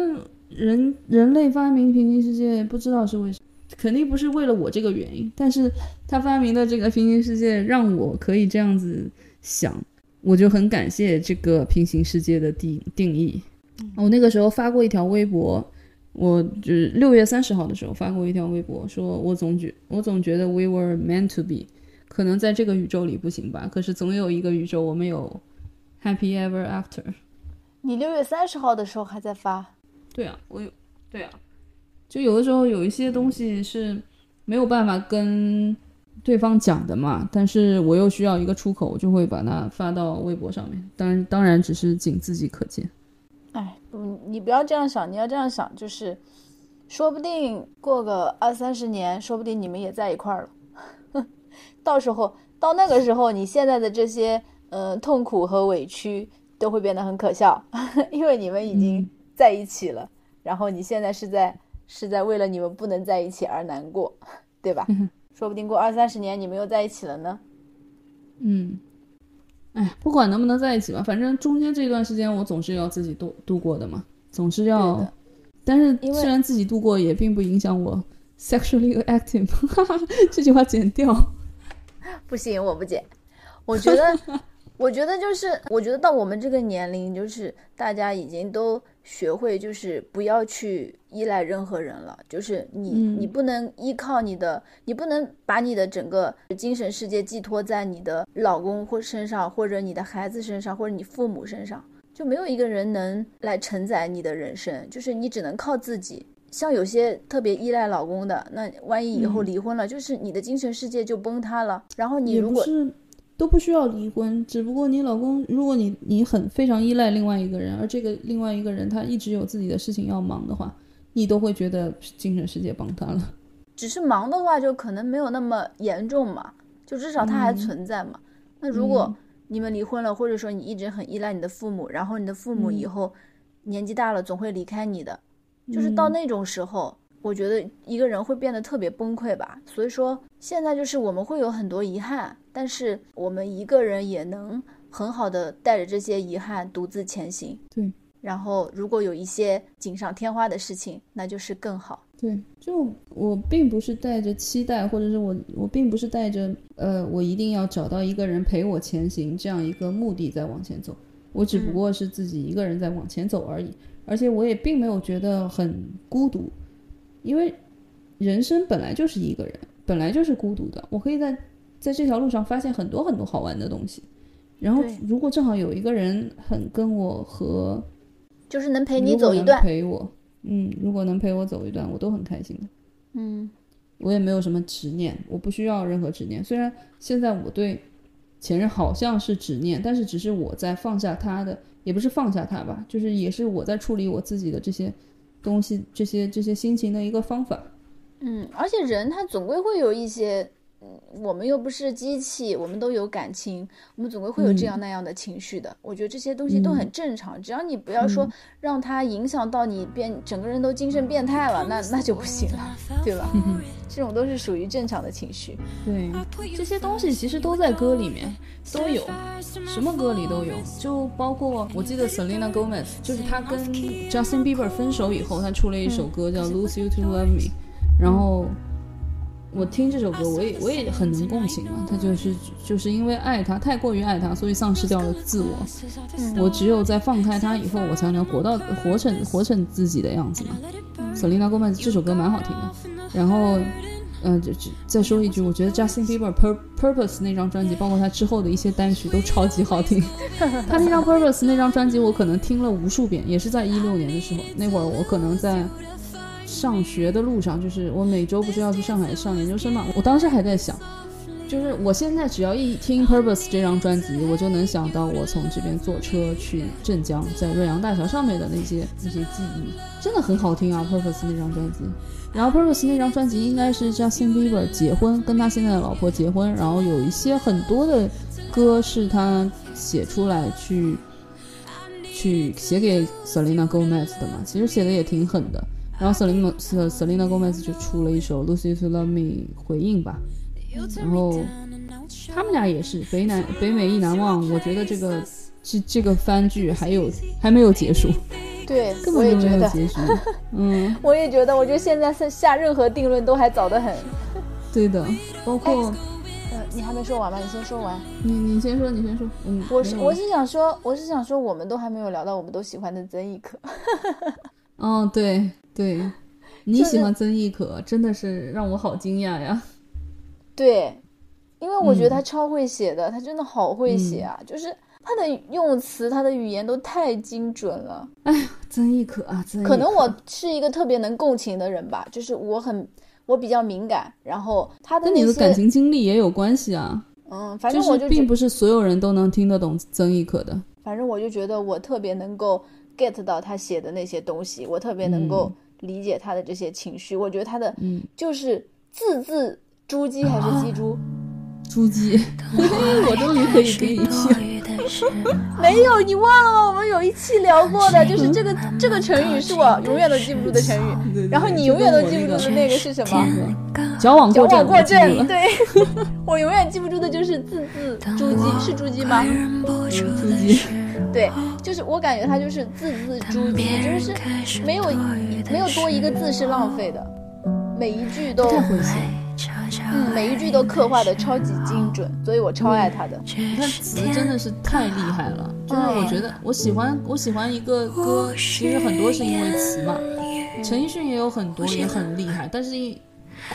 人人类发明平行世界，不知道是为什么，肯定不是为了我这个原因，但是他发明的这个平行世界让我可以这样子想。我就很感谢这个平行世界的定定义。我那个时候发过一条微博，我就是六月三十号的时候发过一条微博，说我总觉我总觉得 we were meant to be，可能在这个宇宙里不行吧，可是总有一个宇宙我们有 happy ever after。你六月三十号的时候还在发？对啊，我有，对啊，就有的时候有一些东西是没有办法跟。对方讲的嘛，但是我又需要一个出口，我就会把它发到微博上面。当然，当然只是仅自己可见。哎，不，你不要这样想，你要这样想，就是说不定过个二三十年，说不定你们也在一块儿了。*laughs* 到时候，到那个时候，你现在的这些呃痛苦和委屈都会变得很可笑，*laughs* 因为你们已经在一起了。然后你现在是在是在为了你们不能在一起而难过，对吧？说不定过二三十年你们又在一起了呢。嗯，哎，不管能不能在一起吧，反正中间这段时间我总是要自己度度过的嘛，总是要。但是虽然自己度过，也并不影响我 sexually active。*laughs* 这句话剪掉。不行，我不剪。我觉得。*laughs* 我觉得就是，我觉得到我们这个年龄，就是大家已经都学会，就是不要去依赖任何人了。就是你，你不能依靠你的，你不能把你的整个精神世界寄托在你的老公或身上，或者你的孩子身上，或者你父母身上，就没有一个人能来承载你的人生。就是你只能靠自己。像有些特别依赖老公的，那万一以后离婚了，就是你的精神世界就崩塌了。然后你如果。都不需要离婚，只不过你老公，如果你你很非常依赖另外一个人，而这个另外一个人他一直有自己的事情要忙的话，你都会觉得精神世界崩塌了。*laughs* 只是忙的话，就可能没有那么严重嘛，就至少他还存在嘛。那如果你们离婚了，或者说你一直很依赖你的父母，然后你的父母以后年纪大了总会离开你的，就是到那种时候。我觉得一个人会变得特别崩溃吧，所以说现在就是我们会有很多遗憾，但是我们一个人也能很好的带着这些遗憾独自前行。对，然后如果有一些锦上添花的事情，那就是更好。对，就我并不是带着期待，或者是我我并不是带着呃我一定要找到一个人陪我前行这样一个目的在往前走，我只不过是自己一个人在往前走而已，而且我也并没有觉得很孤独。因为人生本来就是一个人，本来就是孤独的。我可以在在这条路上发现很多很多好玩的东西。然后，如果正好有一个人很跟我和，就是能陪你走一段，陪我，嗯，如果能陪我走一段，我都很开心的。嗯，我也没有什么执念，我不需要任何执念。虽然现在我对前任好像是执念，但是只是我在放下他的，也不是放下他吧，就是也是我在处理我自己的这些。东西这些这些心情的一个方法，嗯，而且人他总归会有一些。嗯，我们又不是机器，我们都有感情，我们总归会有这样那样的情绪的。我觉得这些东西都很正常，只要你不要说让它影响到你变整个人都精神变态了，那那就不行了，对吧？*laughs* 这种都是属于正常的情绪。对，这些东西其实都在歌里面都有，什么歌里都有，就包括我记得 Selena Gomez，就是她跟 Justin Bieber 分手以后，她出了一首歌叫《Lose You to Love Me》，然后。我听这首歌，我也我也很能共情嘛。他就是就是因为爱他，太过于爱他，所以丧失掉了自我。我只有在放开他以后，我才能活到活成活成自己的样子嘛。Selena Gomez 这首歌蛮好听的。然后，嗯，就就再说一句，我觉得 Justin Bieber Purpose 那张专辑，包括他之后的一些单曲都超级好听。他那张 Purpose 那张专辑，我可能听了无数遍，也是在一六年的时候，那会儿我可能在。上学的路上，就是我每周不是要去上海上研究生嘛？我当时还在想，就是我现在只要一听 Purpose 这张专辑，我就能想到我从这边坐车去镇江，在瑞阳大桥上面的那些那些记忆，真的很好听啊！Purpose 那张专辑，然后 Purpose 那张专辑应该是 Justin Bieber 结婚，跟他现在的老婆结婚，然后有一些很多的歌是他写出来去去写给 Selena Gomez 的嘛，其实写的也挺狠的。然后 Selena Selena Gomez 就出了一首 Lucy to Love Me 回应吧，然后他们俩也是北南北美意难忘。我觉得这个这这个番剧还有还没有结束，对，*laughs* 根本就没有结局。*laughs* 嗯，我也觉得，我觉得现在下下任何定论都还早得很。*laughs* 对的，包括呃，你还没说完吗？你先说完。你你先说，你先说。嗯，我是我是想说，我是想说，我们都还没有聊到我们都喜欢的曾轶可。哦，对。对，*laughs* 你喜欢曾轶可，真的是让我好惊讶呀。*laughs* 对，因为我觉得他超会写的，他真的好会写啊，就是他的用词、他的语言都太精准了。哎呀，曾轶可啊，曾可能我是一个特别能共情的人吧，就是我很我比较敏感，然后他的跟你的感情经历也有关系啊。嗯，反正我就并不是所有人都能听得懂曾轶可的。反正我就觉得我特别能够 get 到他写的那些东西，我特别能够。理解他的这些情绪，我觉得他的嗯，就是字字珠玑还是鸡珠，珠玑，*laughs* 我终于可以给你听。没有，你忘了吗？我们有一期聊过的，就是这个这个成语是我永远都记不住的成语。*laughs* 然后你永远都记不住的那个是什么？矫枉过正。过正。对，*laughs* 我永远记不住的就是字字珠玑，是珠玑吗？珠玑。对，就是我感觉他就是字字珠玑，就是没有没有多一个字是浪费的，每一句都。嗯，每一句都刻画的超级精准，所以我超爱他的。你看词真的是太厉害了，就是我觉得我喜欢我喜欢一个歌，其实很多是因为词嘛。陈奕迅也有很多也很厉害，但是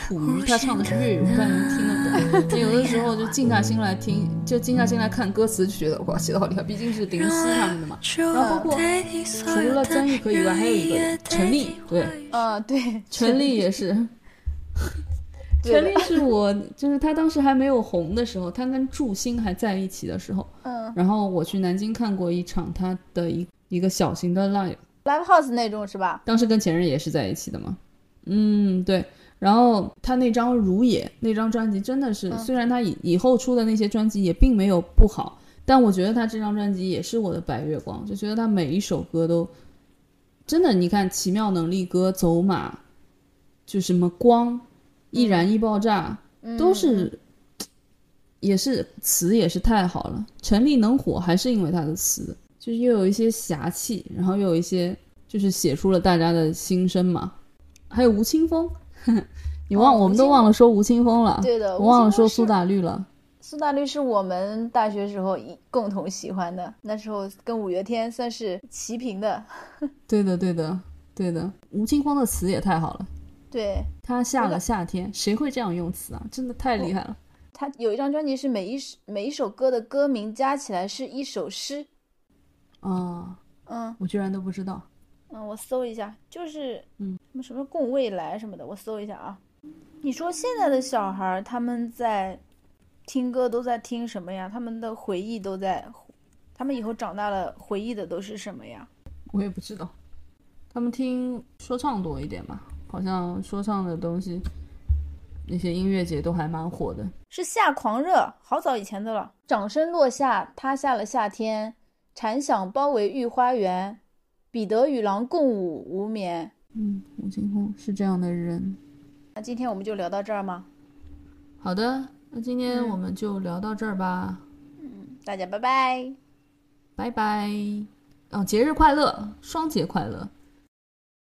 苦于他唱的是粤语，不然能听得懂。*laughs* 有的时候就静下心来听，就静下心来看歌词，就觉得哇写的好厉害，毕竟是林夕他们的嘛。然后包括除了张艺可以外，还有一个陈粒，对，啊对，陈粒也是。*laughs* 陈粒是我，就是他当时还没有红的时候，他跟祝星还在一起的时候，嗯，然后我去南京看过一场他的一一个小型的 live，live house 那种是吧？当时跟前任也是在一起的嘛，嗯，对。然后他那张《如也》那张专辑真的是，虽然他以以后出的那些专辑也并没有不好，但我觉得他这张专辑也是我的白月光，就觉得他每一首歌都真的，你看《奇妙能力歌》《走马》，就什么光。易燃易爆炸，都是，也是词也是太好了。陈粒能火还是因为他的词，就是又有一些侠气，然后又有一些就是写出了大家的心声嘛。还有吴青峰，你忘我们都忘了说吴青峰了。对的，我忘了说苏打绿了。苏打绿是我们大学时候共同喜欢的，那时候跟五月天算是齐平的。*laughs* 对的，对的，对的。吴青峰的词也太好了。对他下了夏天，谁会这样用词啊？真的太厉害了。他有一张专辑是每一首每一首歌的歌名加起来是一首诗。啊，嗯，我居然都不知道。嗯，我搜一下，就是嗯什么什么共未来什么的，我搜一下啊。你说现在的小孩他们在听歌都在听什么呀？他们的回忆都在，他们以后长大了回忆的都是什么呀？我也不知道，他们听说唱多一点吧。好像说唱的东西，那些音乐节都还蛮火的。是夏狂热，好早以前的了。掌声落下，塌下了夏天，蝉响包围御花园，彼得与狼共舞无眠。嗯，吴青峰是这样的人。那今天我们就聊到这儿吗？好的，那今天我们就聊到这儿吧。嗯，大家拜拜，拜拜。哦，节日快乐，双节快乐。